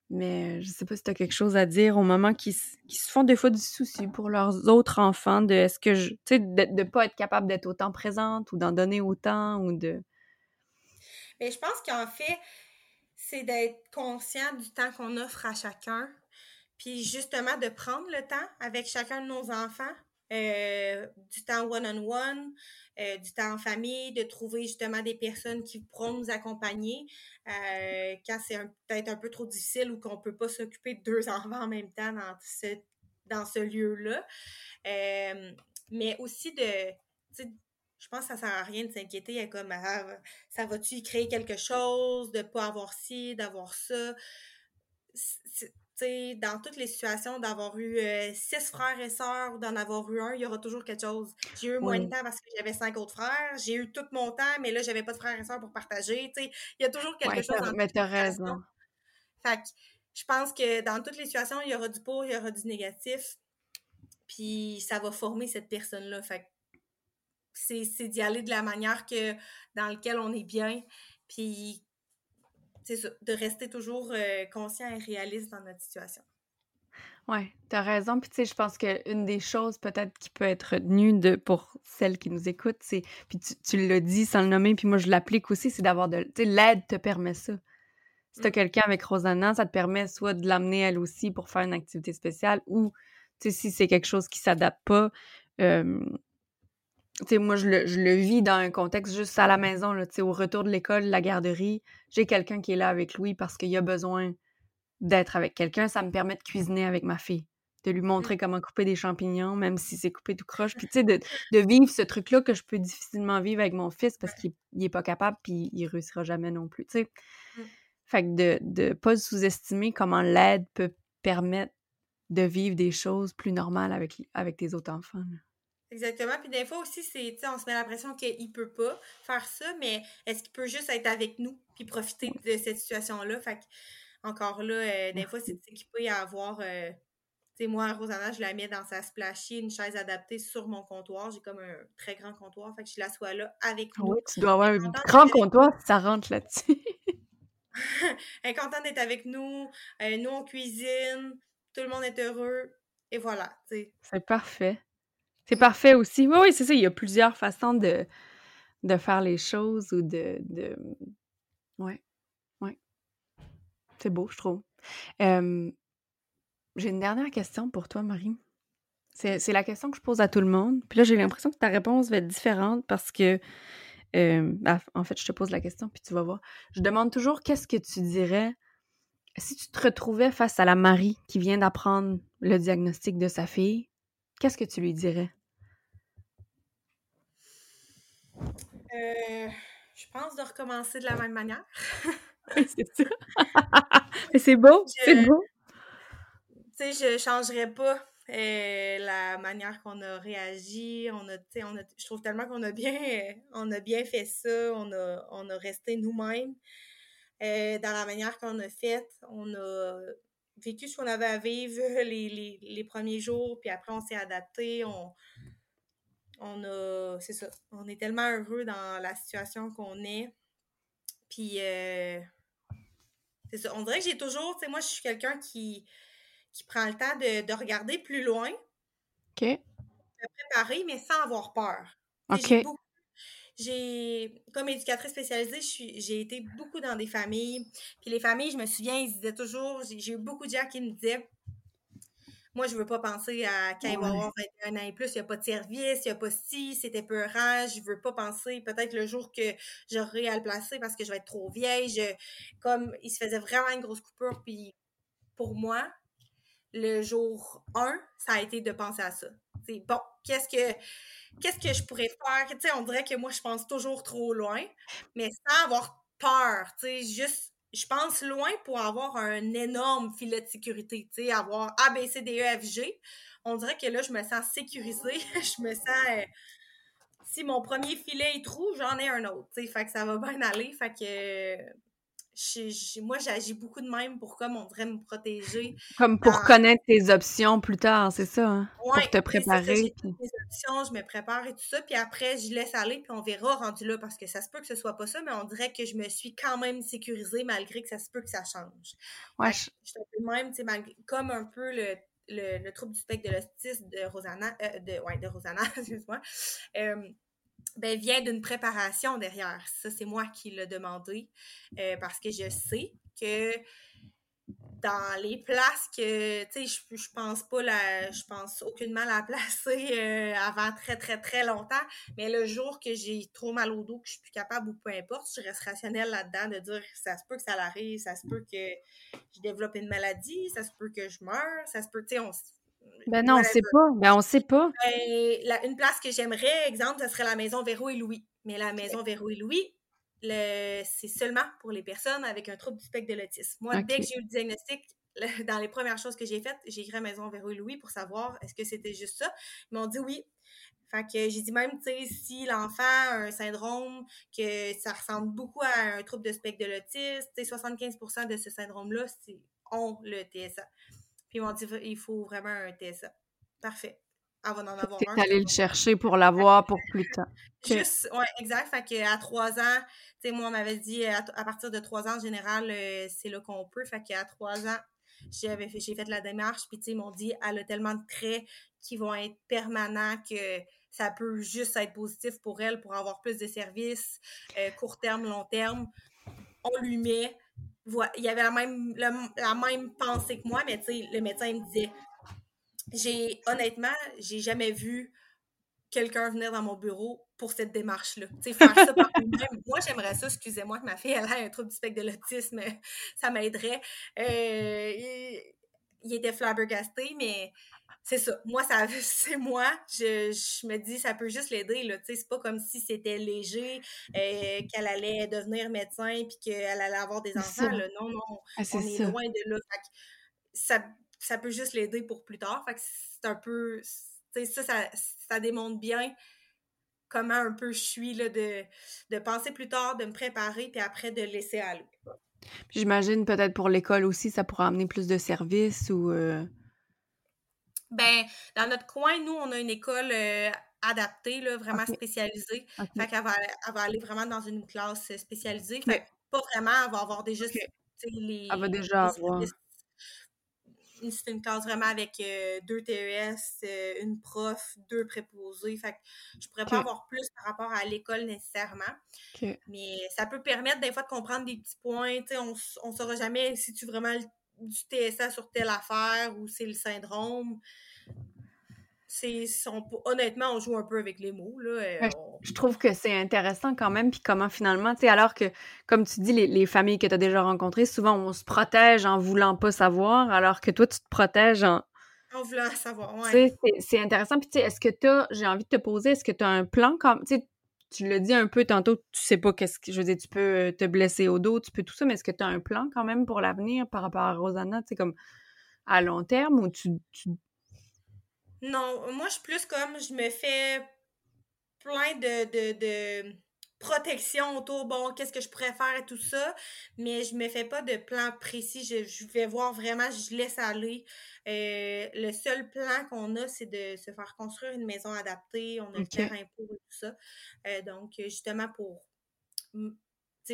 Mais je sais pas si tu as quelque chose à dire aux mamans qui, se font des fois du souci pour leurs autres enfants, de est-ce que je. Sais, de, de pas être capable d'être autant présente ou d'en donner autant ou de. Mais je pense qu'en fait, c'est d'être conscient du temps qu'on offre à chacun, puis justement de prendre le temps avec chacun de nos enfants, euh, du temps one-on-one, euh, du temps en famille, de trouver justement des personnes qui pourront nous accompagner euh, quand c'est peut-être un peu trop difficile ou qu'on ne peut pas s'occuper de deux enfants en même temps dans ce, dans ce lieu-là. mais aussi de, je pense que ça sert à rien de s'inquiéter comme ah, ça va-tu créer quelque chose, de pas avoir ci, d'avoir ça? Sais, dans toutes les situations, d'avoir eu euh, six frères et sœurs ou d'en avoir eu un, il y aura toujours quelque chose. J'ai eu moins de temps parce que j'avais cinq autres frères. J'ai eu tout mon temps, mais là, j'avais pas de frères et sœurs pour partager. Il y a toujours quelque chose. Dans mais t'as raison. Fait que je pense que dans toutes les situations, il y aura du pour, il y aura du négatif. Puis ça va former cette personne-là. Fait c'est d'y aller de la manière que dans laquelle on est bien, puis de rester toujours euh, conscient et réaliste dans notre situation. Oui, tu as raison. Puis tu sais, je pense qu'une des choses peut-être qui peut être retenue de, pour celles qui nous écoutent, c'est, puis tu, tu l'as dit sans le nommer, puis moi je l'applique aussi, c'est d'avoir de, tu sais, l'aide te permet ça. Si tu as mm. quelqu'un avec Rosanna, ça te permet soit de l'amener elle aussi pour faire une activité spéciale ou, tu sais, si c'est quelque chose qui s'adapte pas, euh, sais, moi, je le, je le, vis dans un contexte juste à la maison, là, au retour de l'école, la garderie. J'ai quelqu'un qui est là avec Louis parce qu'il a besoin d'être avec quelqu'un. Ça me permet de cuisiner avec ma fille, de lui montrer mmh. comment couper des champignons, même si c'est coupé tout croche. Puis, tu sais, de, de, vivre ce truc-là que je peux difficilement vivre avec mon fils parce qu'il n'est pas capable puis il réussira jamais non plus, tu sais. Mmh. Fait que de ne pas sous-estimer comment l'aide peut permettre de vivre des choses plus normales avec, avec tes autres enfants. Exactement. Puis des fois aussi, c'est, on se met l'impression qu'il peut pas faire ça, mais est-ce qu'il peut juste être avec nous puis profiter de cette situation-là? Fait que, encore là, euh, des fois, c'est qu'il peut y avoir. Euh, tu sais, moi, Rosanna, je la mets dans sa splashy, une chaise adaptée sur mon comptoir. J'ai comme un très grand comptoir. Fait que je l'assois là avec ah nous. Oui, tu dois avoir un grand comptoir ça rentre là-dessus. Elle est contente d'être avec nous. Euh, nous, on cuisine. Tout le monde est heureux. Et voilà, tu sais. C'est parfait. C'est parfait aussi. Oui, oui, c'est ça. Il y a plusieurs façons de, de faire les choses ou de. de... Ouais. Ouais. C'est beau, je trouve. j'ai une dernière question pour toi, Marie. C'est la question que je pose à tout le monde. Puis là, j'ai l'impression que ta réponse va être différente parce que bah, en fait, je te pose la question, puis tu vas voir. Je demande toujours qu'est-ce que tu dirais si tu te retrouvais face à la Marie qui vient d'apprendre le diagnostic de sa fille? Qu'est-ce que tu lui dirais? Euh, je pense de recommencer de la même manière. c'est ça. c'est beau, c'est beau. Tu sais, je changerais pas euh, la manière qu'on a réagi. On a, on a, je trouve tellement qu'on a bien, on a bien fait ça. On a, on a resté nous-mêmes euh, dans la manière qu'on a fait. On a vécu ce qu'on avait à vivre les, les, les premiers jours, puis après on s'est adapté. On, on a, c'est ça, on est tellement heureux dans la situation qu'on est. Puis, euh, c'est ça, on dirait que j'ai toujours, tu sais, moi, je suis quelqu'un qui, qui prend le temps de, regarder plus loin. OK. De préparer, mais sans avoir peur. J'ai, comme éducatrice spécialisée, j'ai été beaucoup dans des familles. Puis les familles, je me souviens, ils disaient toujours, j'ai eu beaucoup de gens qui me disaient moi, je veux pas penser à quand il va avoir 21 ans et plus, il n'y a pas de service, il n'y a pas ci, c'était peurant. Je veux pas penser peut-être le jour que j'aurai à le placer parce que je vais être trop vieille. Je, comme il se faisait vraiment une grosse coupure, puis pour moi, le jour 1, ça a été de penser à ça. C'est bon, qu'est-ce que qu'est-ce que je pourrais faire? Tu sais, on dirait que moi, je pense toujours trop loin, mais sans avoir peur, tu sais, juste je pense loin pour avoir un énorme filet de sécurité, tu sais, avoir A, B, C, D, E, F, G. On dirait que là, je me sens sécurisée. je me sens. Euh, si mon premier filet est trou, j'en ai un autre, tu sais. Fait que ça va bien aller. Fait que moi, j'agis beaucoup de même pour comme on devrait me protéger. Comme pour connaître tes options plus tard, c'est ça? Hein? pour te préparer. Puis... options, je me prépare et tout ça, puis après, je laisse aller, puis on verra rendu là, parce que ça se peut que ce soit pas ça, mais on dirait que je me suis quand même sécurisée malgré que ça se peut que ça change. Ouais. Je... suis un peu même, tu sais, comme un peu le, le, trouble du spectre de l'autisme de Rosanna, euh, de, ouais, de Rosanna, excuse-moi. Euh, ben, vient d'une préparation derrière. Ça, c'est moi qui l'ai demandé euh, parce que je sais que dans les places que, tu sais, je, je pense pas la, je pense aucunement la placer euh, avant très, très, très longtemps, mais le jour que j'ai trop mal au dos, que je suis plus capable ou peu importe, je reste rationnelle là-dedans de dire ça se peut que ça l'arrive, ça se peut que je développe une maladie, ça se peut que je meure, ça se peut, tu sais, on ben non, on sait pas. Ben on sait pas. Ben, une place que j'aimerais, exemple, ce serait la maison Véro et Louis. Mais la maison Véro et Louis, c'est seulement pour les personnes avec un trouble du spectre de l'autisme. Moi, dès que j'ai eu le diagnostic, dans les premières choses que j'ai faites, j'ai écrit à Maison Véro et Louis pour savoir est-ce que c'était juste ça. Ils m'ont dit oui. Fait que j'ai dit même, tu sais, si l'enfant a un syndrome, que ça ressemble beaucoup à un trouble de spectre de l'autisme, 75% de ce syndrome-là, ont le TSA. Puis ils m'ont dit, il faut vraiment un TSA. Parfait. Elle va en avoir un. allé le chercher pour l'avoir pour plus tard. Juste, ouais, exact. Fait qu'à trois ans, tu sais, moi, on m'avait dit, à, partir de trois ans, en général, euh, c'est là qu'on peut. Fait qu'à trois ans, j'avais fait, j'ai fait la démarche, puis tu sais, ils m'ont dit, elle a tellement de traits qui vont être permanents que ça peut juste être positif pour elle pour avoir plus de services, euh, court terme, long terme. On lui met il y avait la même, la même pensée que moi, mais tu sais, le médecin me disait, j'ai, honnêtement, j'ai jamais vu quelqu'un venir dans mon bureau pour cette démarche-là. Tu sais, faire ça par lui-même. Moi, j'aimerais ça, excusez-moi, que ma fille, elle a un trouble du spectre de l'autisme, ça m'aiderait. Euh, il, il, était flabbergasté, mais c'est ça. Moi, ça, c'est moi. Je, me dis, ça peut juste l'aider. Là. C'est pas comme si c'était léger, euh, qu'elle allait devenir médecin puis qu'elle allait avoir des enfants. Là. Non, non. Ah, on est loin de là. ça, ça peut juste l'aider pour plus tard. Fait que c'est un peu. Ça, ça, ça démontre bien comment un peu je suis là, de, de penser plus tard, de me préparer, puis après de laisser aller. J'imagine peut-être pour l'école aussi, ça pourra amener plus de services ou. Euh, ben, dans notre coin, nous, on a une école euh, adaptée, là, vraiment spécialisée. Fait qu'elle va, elle va, aller vraiment dans une classe spécialisée. Fait pas vraiment, elle va avoir déjà les. Elle va déjà avoir. C'est une classe vraiment avec euh, deux TES, euh, une prof, deux préposés. Fait que je pourrais pas avoir plus par rapport à l'école nécessairement. Mais ça peut permettre des fois de comprendre des petits points. on ne saura jamais si tu vraiment du TSA sur telle affaire ou c'est le syndrome. honnêtement, on joue un peu avec les mots. Là, Je trouve que c'est intéressant quand même, puis comment finalement, tu sais, alors que, comme tu dis, les, familles que tu as déjà rencontrées, souvent on se protège en voulant pas savoir, alors que toi, tu te protèges en. En voulant savoir, ouais. C'est intéressant. Puis, tu sais, est-ce que tu as, j'ai envie de te poser, est-ce que tu as un plan comme, tu sais, tu l'as dit un peu tantôt, tu sais pas qu'est-ce que, je veux dire, tu peux euh, te blesser au dos, tu peux tout ça, mais est-ce que tu as un plan quand même pour l'avenir par rapport à Rosanna, tu sais, comme à long terme ou tu non, moi, je suis plus comme, je me fais plein de, de protection autour, bon, qu'est-ce que je préfère et tout ça, mais je me fais pas de plan précis. Je, vais voir vraiment, je laisse aller. Euh, le seul plan qu'on a, c'est de se faire construire une maison adaptée. On a le terrain pour et tout ça. Euh, donc, justement, pour,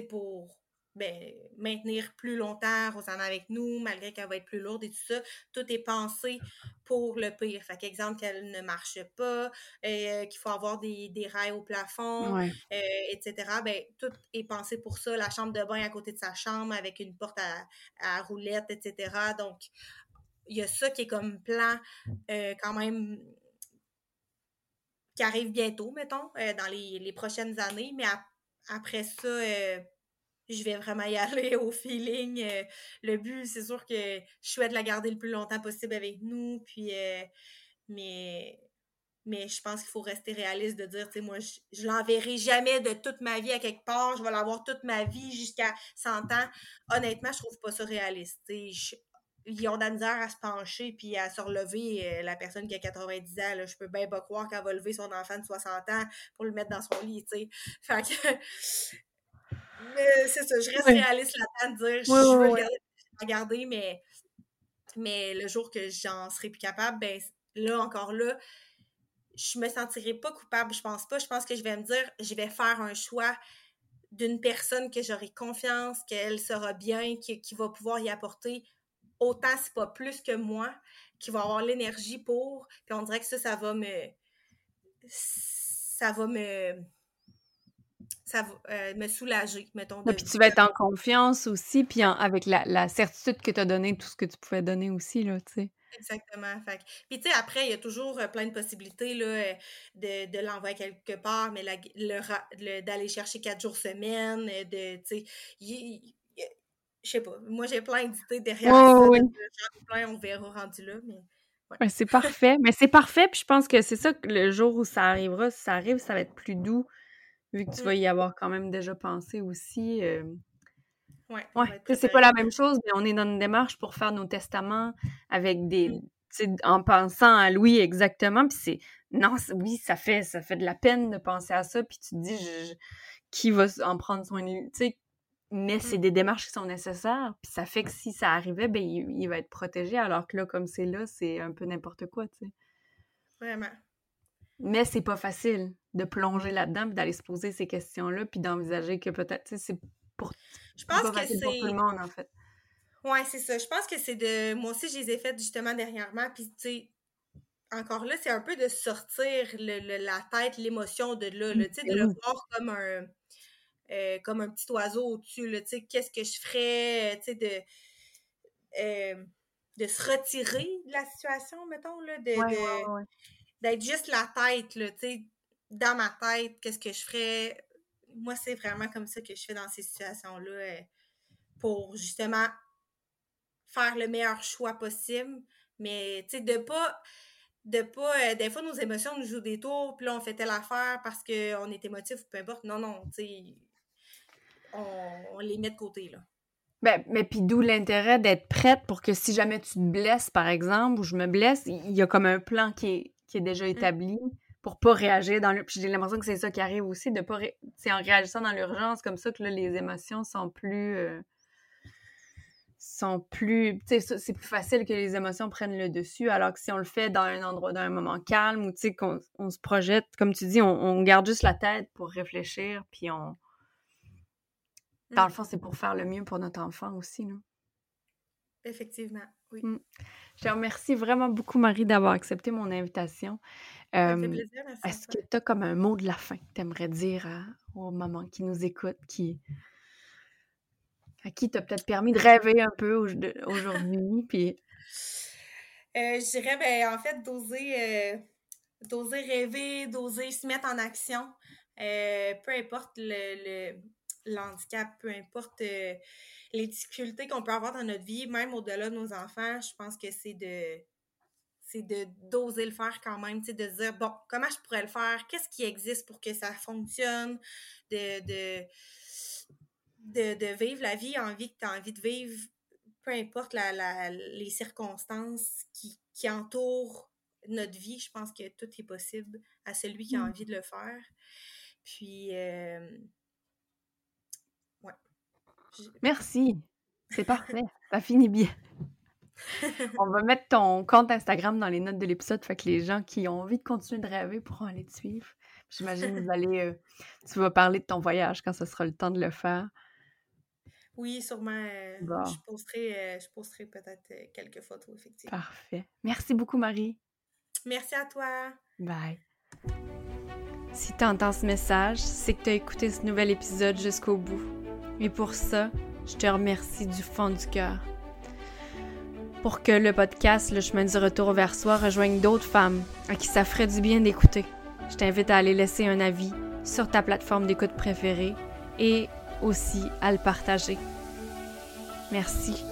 pour ben, maintenir plus longtemps Rosanna avec nous, malgré qu'elle va être plus lourde et tout ça. Tout est pensé pour le pire. Fait qu'exemple, qu'elle ne marche pas, euh, qu'il faut avoir des, rails au plafond, euh, etc. Ben, tout est pensé pour ça. La chambre de bain à côté de sa chambre avec une porte à, roulettes, etc. Donc, il y a ça qui est comme plan euh, quand même qui arrive bientôt, mettons, dans les, prochaines années. Mais après ça, je vais vraiment y aller au feeling. Euh, le but, c'est sûr que je souhaite la garder le plus longtemps possible avec nous. Puis, euh, mais, mais je pense qu'il faut rester réaliste de dire, tu sais, moi, je, l'enverrai jamais de toute ma vie à quelque part. Je vais l'avoir toute ma vie jusqu'à 100 ans. Honnêtement, je trouve pas ça réaliste. Je, ils ont de la misère à se pencher puis à se relever. Euh, la personne qui a 90 ans, là, je peux bien pas croire qu'elle va lever son enfant de 60 ans pour le mettre dans son lit, tu sais. Fait que mais c'est ça, je reste réaliste là-dedans de dire, je veux regarder, mais, mais le jour que j'en serai plus capable, ben là, encore là, je me sentirai pas coupable, je pense pas. Je pense que je vais me dire, je vais faire un choix d'une personne que j'aurai confiance, qu'elle sera bien, qui, qui, va pouvoir y apporter autant, si pas plus que moi, qui va avoir l'énergie pour. Puis on dirait que ça, ça va me. Ça va me ça va euh, me soulager, mettons. puis tu vas être en confiance aussi, puis avec la, certitude que tu as donné tout ce que tu pouvais donner aussi, là, tu sais. Exactement. Fait. Puis, tu sais, après, il y a toujours euh, plein de possibilités là, euh, de, de l'envoyer quelque part, mais d'aller chercher quatre jours semaine, de, tu sais, je sais pas. Moi, j'ai plein d'idées derrière ça. Oui. plein, on verra rendu là, mais... c'est parfait. mais c'est parfait, puis je pense que c'est ça que le jour où ça arrivera, si ça arrive, ça va être plus doux vu que tu vas mmh. y avoir quand même déjà pensé aussi. Euh... Ouais, c'est pas la même chose, mais on est dans une démarche pour faire nos testaments avec des. Mmh. En pensant à Louis exactement, puis c'est. Non, oui, ça fait, ça fait de la peine de penser à ça, puis tu te dis, qui va en prendre soin de lui? Tu sais, mais c'est mmh. des démarches qui sont nécessaires, puis ça fait que si ça arrivait, ben, il, il va être protégé, alors que là, comme c'est là, c'est un peu n'importe quoi, tu sais. Vraiment. Mais c'est pas facile de plonger là-dedans, puis d'aller se poser ces questions-là, puis d'envisager que peut-être, c'est pour, je pense que c'est pour tout le monde, en fait. Ouais, c'est ça. Je pense que c'est de... Moi aussi, je les ai faites justement dernièrement, puis tu sais, encore là, c'est un peu de sortir le, la tête, l'émotion de là, tu sais, de le voir comme un... Euh, comme un petit oiseau au-dessus, tu sais, qu'est-ce que je ferais, tu sais, de... Euh, de se retirer de la situation, mettons, là, de, d'être juste la tête, là, tu sais, dans ma tête, qu'est-ce que je ferais? Moi, c'est vraiment comme ça que je fais dans ces situations-là euh, pour justement faire le meilleur choix possible. Mais, tu sais, de pas. De pas. Euh, des fois, nos émotions nous jouent des tours, puis là, on fait telle affaire parce qu'on est émotif ou peu importe. Non, non, tu sais. On, les met de côté, là. Ben, mais puis d'où l'intérêt d'être prête pour que si jamais tu te blesses, par exemple, ou je me blesse, il y a comme un plan qui est, qui est déjà mmh. établi pour pas réagir dans le. Puis j'ai l'impression que c'est ça qui arrive aussi, de pas. C'est en réagissant dans l'urgence comme ça que là, les émotions sont plus. Euh, sont plus. Tu sais, c'est plus facile que les émotions prennent le dessus, alors que si on le fait dans un endroit, dans un moment calme, ou tu sais, qu'on on se projette, comme tu dis, on, garde juste la tête pour réfléchir, puis on. Dans le mmh. fond, c'est pour faire le mieux pour notre enfant aussi, non? Effectivement, oui. Mmh. Je te remercie vraiment beaucoup, Marie, d'avoir accepté mon invitation. Est-ce que tu as comme un mot de la fin que tu aimerais dire aux mamans qui nous écoutent, qui, à qui t'as peut-être permis de rêver un peu aujourd'hui? puis... Euh, je dirais, ben, en fait, d'oser, euh, d'oser rêver, d'oser se mettre en action. Euh, peu importe le, le, handicap, peu importe euh, les difficultés qu'on peut avoir dans notre vie, même au-delà de nos enfants, je pense que c'est de c'est de d'oser le faire quand même, de dire bon, comment je pourrais le faire, qu'est-ce qui existe pour que ça fonctionne, de, de, de, vivre la vie en vie que tu as envie de vivre, peu importe la, les circonstances qui, qui entourent notre vie, je pense que tout est possible à celui qui a mm. envie de le faire. Puis, euh. Merci. C'est parfait. Ça finit bien. On va mettre ton compte Instagram dans les notes de l'épisode, fait que les gens qui ont envie de continuer de rêver pourront aller te suivre. J'imagine que vous allez, euh, tu vas parler de ton voyage quand ce sera le temps de le faire. Oui, sûrement. Euh, je posterai, je posterai peut-être quelques photos, effectivement. Parfait. Merci beaucoup, Marie. Merci à toi. Bye. Si tu entends ce message, c'est que tu as écouté ce nouvel épisode jusqu'au bout. Et pour ça, je te remercie du fond du cœur. Pour que le podcast Le chemin du retour vers soi rejoigne d'autres femmes à qui ça ferait du bien d'écouter, je t'invite à aller laisser un avis sur ta plateforme d'écoute préférée et aussi à le partager. Merci